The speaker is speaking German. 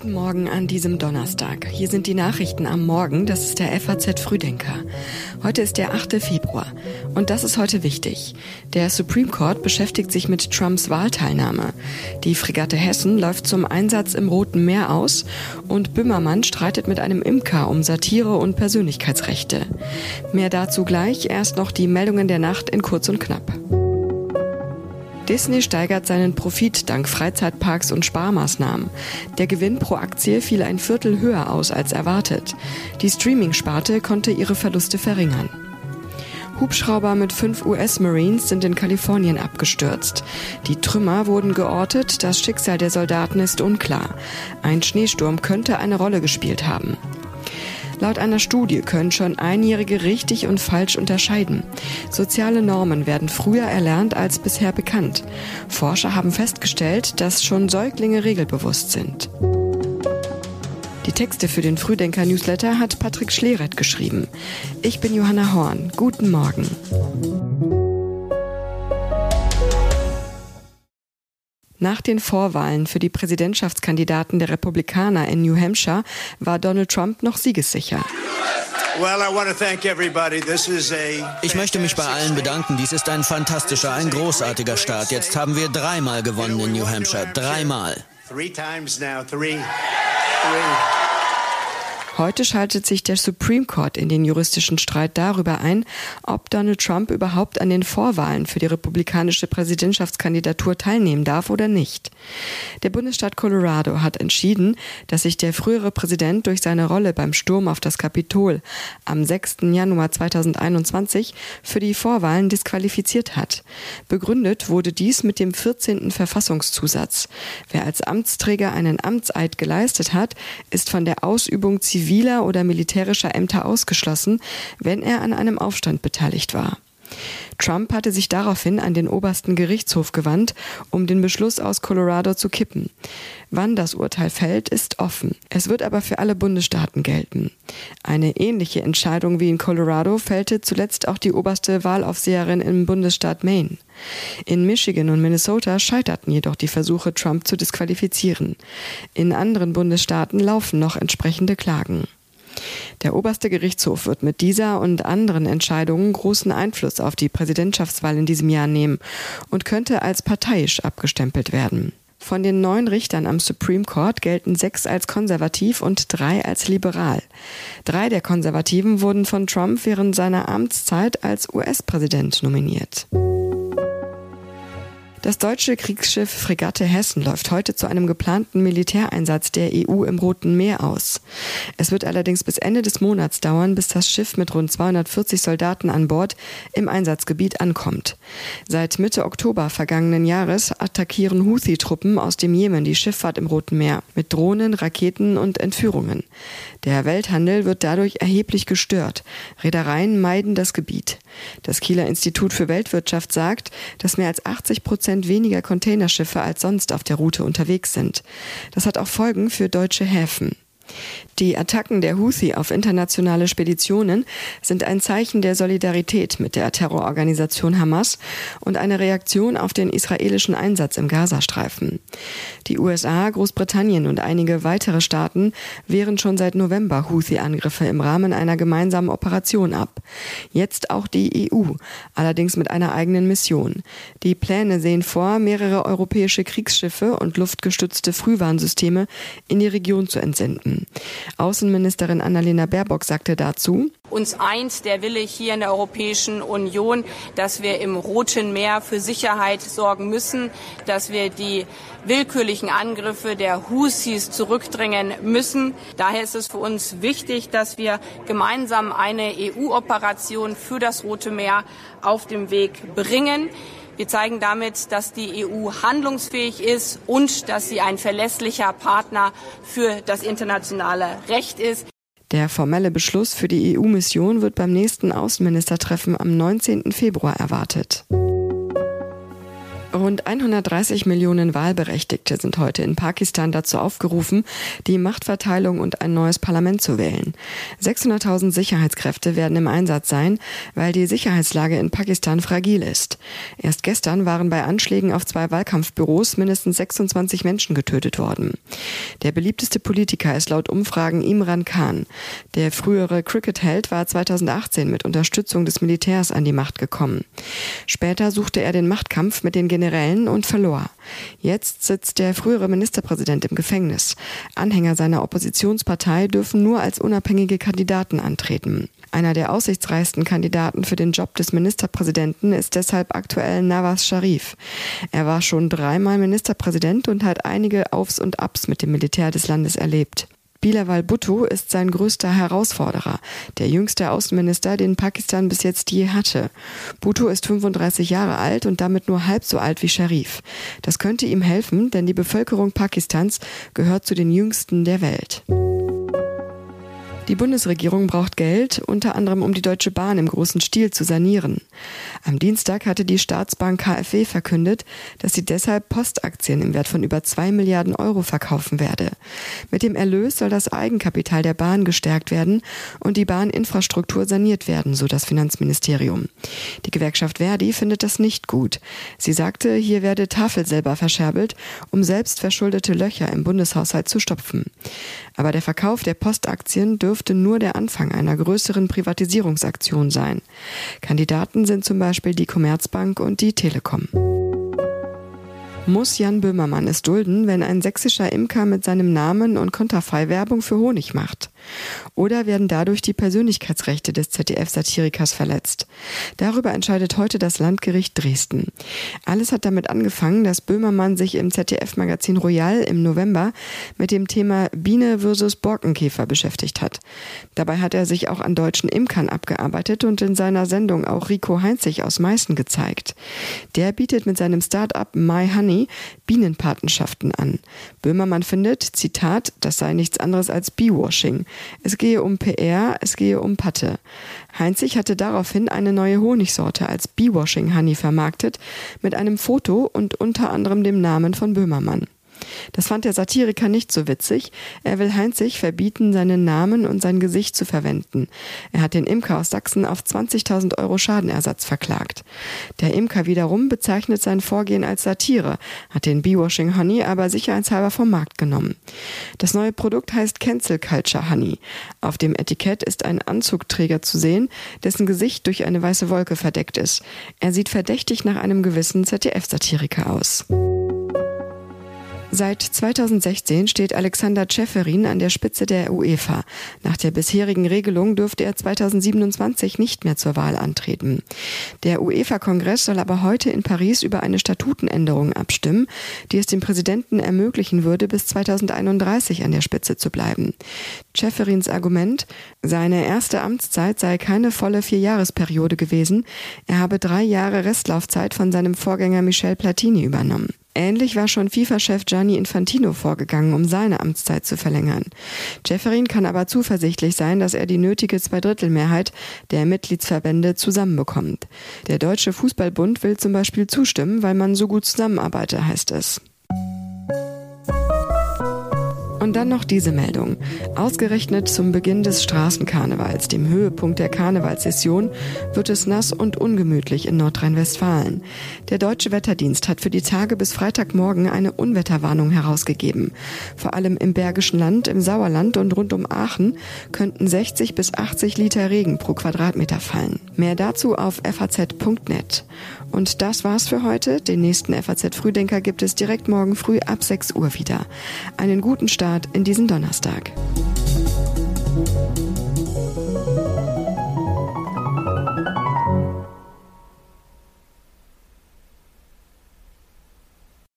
Guten Morgen an diesem Donnerstag. Hier sind die Nachrichten am Morgen. Das ist der FAZ Frühdenker. Heute ist der 8. Februar. Und das ist heute wichtig. Der Supreme Court beschäftigt sich mit Trumps Wahlteilnahme. Die Fregatte Hessen läuft zum Einsatz im Roten Meer aus und Böhmermann streitet mit einem Imker um Satire und Persönlichkeitsrechte. Mehr dazu gleich. Erst noch die Meldungen der Nacht in kurz und knapp. Disney steigert seinen Profit dank Freizeitparks und Sparmaßnahmen. Der Gewinn pro Aktie fiel ein Viertel höher aus als erwartet. Die Streaming-Sparte konnte ihre Verluste verringern. Hubschrauber mit fünf US-Marines sind in Kalifornien abgestürzt. Die Trümmer wurden geortet, das Schicksal der Soldaten ist unklar. Ein Schneesturm könnte eine Rolle gespielt haben. Laut einer Studie können schon Einjährige richtig und falsch unterscheiden. Soziale Normen werden früher erlernt als bisher bekannt. Forscher haben festgestellt, dass schon Säuglinge regelbewusst sind. Die Texte für den Frühdenker-Newsletter hat Patrick Schleret geschrieben. Ich bin Johanna Horn. Guten Morgen. Nach den Vorwahlen für die Präsidentschaftskandidaten der Republikaner in New Hampshire war Donald Trump noch siegessicher. Ich möchte mich bei allen bedanken. Dies ist ein fantastischer, ein großartiger Start. Jetzt haben wir dreimal gewonnen in New Hampshire. Dreimal. Three times now. Three. Three. Heute schaltet sich der Supreme Court in den juristischen Streit darüber ein, ob Donald Trump überhaupt an den Vorwahlen für die republikanische Präsidentschaftskandidatur teilnehmen darf oder nicht. Der Bundesstaat Colorado hat entschieden, dass sich der frühere Präsident durch seine Rolle beim Sturm auf das Kapitol am 6. Januar 2021 für die Vorwahlen disqualifiziert hat. Begründet wurde dies mit dem 14. Verfassungszusatz. Wer als Amtsträger einen Amtseid geleistet hat, ist von der Ausübung zivil ziviler oder militärischer Ämter ausgeschlossen, wenn er an einem Aufstand beteiligt war. Trump hatte sich daraufhin an den obersten Gerichtshof gewandt, um den Beschluss aus Colorado zu kippen. Wann das Urteil fällt, ist offen. Es wird aber für alle Bundesstaaten gelten. Eine ähnliche Entscheidung wie in Colorado fällte zuletzt auch die oberste Wahlaufseherin im Bundesstaat Maine. In Michigan und Minnesota scheiterten jedoch die Versuche, Trump zu disqualifizieren. In anderen Bundesstaaten laufen noch entsprechende Klagen. Der oberste Gerichtshof wird mit dieser und anderen Entscheidungen großen Einfluss auf die Präsidentschaftswahl in diesem Jahr nehmen und könnte als parteiisch abgestempelt werden. Von den neun Richtern am Supreme Court gelten sechs als konservativ und drei als liberal. Drei der Konservativen wurden von Trump während seiner Amtszeit als US-Präsident nominiert. Das deutsche Kriegsschiff Fregatte Hessen läuft heute zu einem geplanten Militäreinsatz der EU im Roten Meer aus. Es wird allerdings bis Ende des Monats dauern, bis das Schiff mit rund 240 Soldaten an Bord im Einsatzgebiet ankommt. Seit Mitte Oktober vergangenen Jahres attackieren Houthi-Truppen aus dem Jemen die Schifffahrt im Roten Meer mit Drohnen, Raketen und Entführungen. Der Welthandel wird dadurch erheblich gestört. Reedereien meiden das Gebiet. Das Kieler Institut für Weltwirtschaft sagt, dass mehr als 80 Prozent Prozent weniger Containerschiffe als sonst auf der Route unterwegs sind. Das hat auch Folgen für deutsche Häfen. Die Attacken der Houthi auf internationale Speditionen sind ein Zeichen der Solidarität mit der Terrororganisation Hamas und eine Reaktion auf den israelischen Einsatz im Gazastreifen. Die USA, Großbritannien und einige weitere Staaten wehren schon seit November Houthi-Angriffe im Rahmen einer gemeinsamen Operation ab. Jetzt auch die EU, allerdings mit einer eigenen Mission. Die Pläne sehen vor, mehrere europäische Kriegsschiffe und luftgestützte Frühwarnsysteme in die Region zu entsenden. Außenministerin Annalena Baerbock sagte dazu, uns eint der Wille hier in der Europäischen Union, dass wir im Roten Meer für Sicherheit sorgen müssen, dass wir die willkürlichen Angriffe der Husis zurückdrängen müssen. Daher ist es für uns wichtig, dass wir gemeinsam eine EU-Operation für das Rote Meer auf den Weg bringen. Wir zeigen damit, dass die EU handlungsfähig ist und dass sie ein verlässlicher Partner für das internationale Recht ist. Der formelle Beschluss für die EU-Mission wird beim nächsten Außenministertreffen am 19. Februar erwartet. Rund 130 Millionen Wahlberechtigte sind heute in Pakistan dazu aufgerufen, die Machtverteilung und ein neues Parlament zu wählen. 600.000 Sicherheitskräfte werden im Einsatz sein, weil die Sicherheitslage in Pakistan fragil ist. Erst gestern waren bei Anschlägen auf zwei Wahlkampfbüros mindestens 26 Menschen getötet worden. Der beliebteste Politiker ist laut Umfragen Imran Khan. Der frühere Cricket-Held war 2018 mit Unterstützung des Militärs an die Macht gekommen. Später suchte er den Machtkampf mit den Generälen und verlor. Jetzt sitzt der frühere Ministerpräsident im Gefängnis. Anhänger seiner Oppositionspartei dürfen nur als unabhängige Kandidaten antreten. Einer der aussichtsreichsten Kandidaten für den Job des Ministerpräsidenten ist deshalb aktuell Nawaz Sharif. Er war schon dreimal Ministerpräsident und hat einige Aufs und Abs mit dem Militär des Landes erlebt. Bilawal Bhutto ist sein größter Herausforderer, der jüngste Außenminister, den Pakistan bis jetzt je hatte. Bhutto ist 35 Jahre alt und damit nur halb so alt wie Sharif. Das könnte ihm helfen, denn die Bevölkerung Pakistans gehört zu den jüngsten der Welt. Die Bundesregierung braucht Geld, unter anderem um die Deutsche Bahn im großen Stil zu sanieren. Am Dienstag hatte die Staatsbank KfW verkündet, dass sie deshalb Postaktien im Wert von über zwei Milliarden Euro verkaufen werde. Mit dem Erlös soll das Eigenkapital der Bahn gestärkt werden und die Bahninfrastruktur saniert werden, so das Finanzministerium. Die Gewerkschaft Verdi findet das nicht gut. Sie sagte, hier werde Tafel selber verscherbelt, um selbst verschuldete Löcher im Bundeshaushalt zu stopfen. Aber der Verkauf der Postaktien dürfte nur der Anfang einer größeren Privatisierungsaktion sein. Kandidaten sind zum Beispiel die Commerzbank und die Telekom. Muss Jan Böhmermann es dulden, wenn ein sächsischer Imker mit seinem Namen und Konterfei Werbung für Honig macht? Oder werden dadurch die Persönlichkeitsrechte des ZDF-Satirikers verletzt? Darüber entscheidet heute das Landgericht Dresden. Alles hat damit angefangen, dass Böhmermann sich im ZDF-Magazin Royal im November mit dem Thema Biene versus Borkenkäfer beschäftigt hat. Dabei hat er sich auch an deutschen Imkern abgearbeitet und in seiner Sendung auch Rico Heinzig aus Meißen gezeigt. Der bietet mit seinem Start-up My Honey Bienenpatenschaften an. Böhmermann findet, Zitat, das sei nichts anderes als Bee-Washing. Es gehe um PR, es gehe um Patte. Heinzig hatte daraufhin eine neue Honigsorte als Bee-Washing Honey vermarktet, mit einem Foto und unter anderem dem Namen von Böhmermann. Das fand der Satiriker nicht so witzig. Er will Heinzig verbieten, seinen Namen und sein Gesicht zu verwenden. Er hat den Imker aus Sachsen auf 20.000 Euro Schadenersatz verklagt. Der Imker wiederum bezeichnet sein Vorgehen als Satire, hat den Bee-Washing Honey aber sicherheitshalber vom Markt genommen. Das neue Produkt heißt Cancel Culture Honey. Auf dem Etikett ist ein Anzugträger zu sehen, dessen Gesicht durch eine weiße Wolke verdeckt ist. Er sieht verdächtig nach einem gewissen ZDF-Satiriker aus. Seit 2016 steht Alexander Ceferin an der Spitze der UEFA. Nach der bisherigen Regelung dürfte er 2027 nicht mehr zur Wahl antreten. Der UEFA-Kongress soll aber heute in Paris über eine Statutenänderung abstimmen, die es dem Präsidenten ermöglichen würde, bis 2031 an der Spitze zu bleiben. Ceferins Argument, seine erste Amtszeit sei keine volle Vierjahresperiode gewesen, er habe drei Jahre Restlaufzeit von seinem Vorgänger Michel Platini übernommen. Ähnlich war schon FIFA-Chef Gianni Infantino vorgegangen, um seine Amtszeit zu verlängern. Jefferin kann aber zuversichtlich sein, dass er die nötige Zweidrittelmehrheit der Mitgliedsverbände zusammenbekommt. Der Deutsche Fußballbund will zum Beispiel zustimmen, weil man so gut zusammenarbeite, heißt es. Und dann noch diese Meldung. Ausgerechnet zum Beginn des Straßenkarnevals, dem Höhepunkt der Karnevalssession, wird es nass und ungemütlich in Nordrhein-Westfalen. Der Deutsche Wetterdienst hat für die Tage bis Freitagmorgen eine Unwetterwarnung herausgegeben. Vor allem im Bergischen Land, im Sauerland und rund um Aachen könnten 60 bis 80 Liter Regen pro Quadratmeter fallen. Mehr dazu auf faz.net. Und das war's für heute. Den nächsten FAZ Frühdenker gibt es direkt morgen früh ab 6 Uhr wieder. Einen guten Start in diesen Donnerstag.